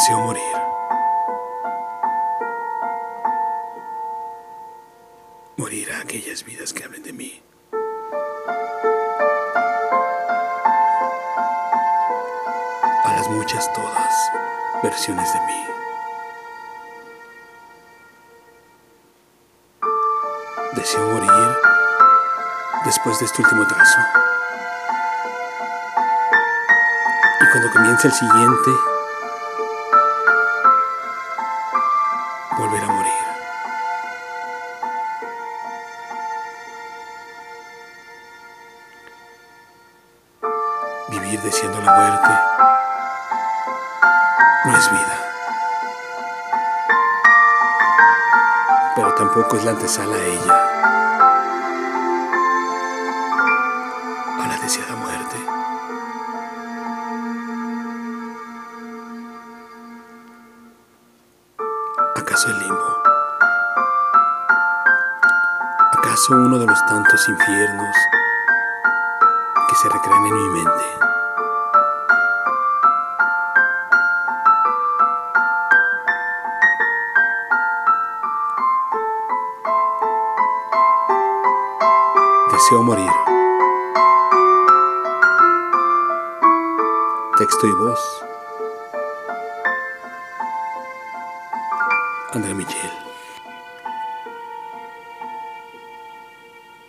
Deseo morir. Morir a aquellas vidas que hablen de mí. A las muchas todas versiones de mí. Deseo morir después de este último trazo. Y cuando comience el siguiente, Vivir deseando la muerte no es vida. Pero tampoco es la antesala a ella. A la deseada muerte. ¿Acaso el limbo? ¿Acaso uno de los tantos infiernos se recrean en mi mente? Deseo morir. Texto y voz. André Michel.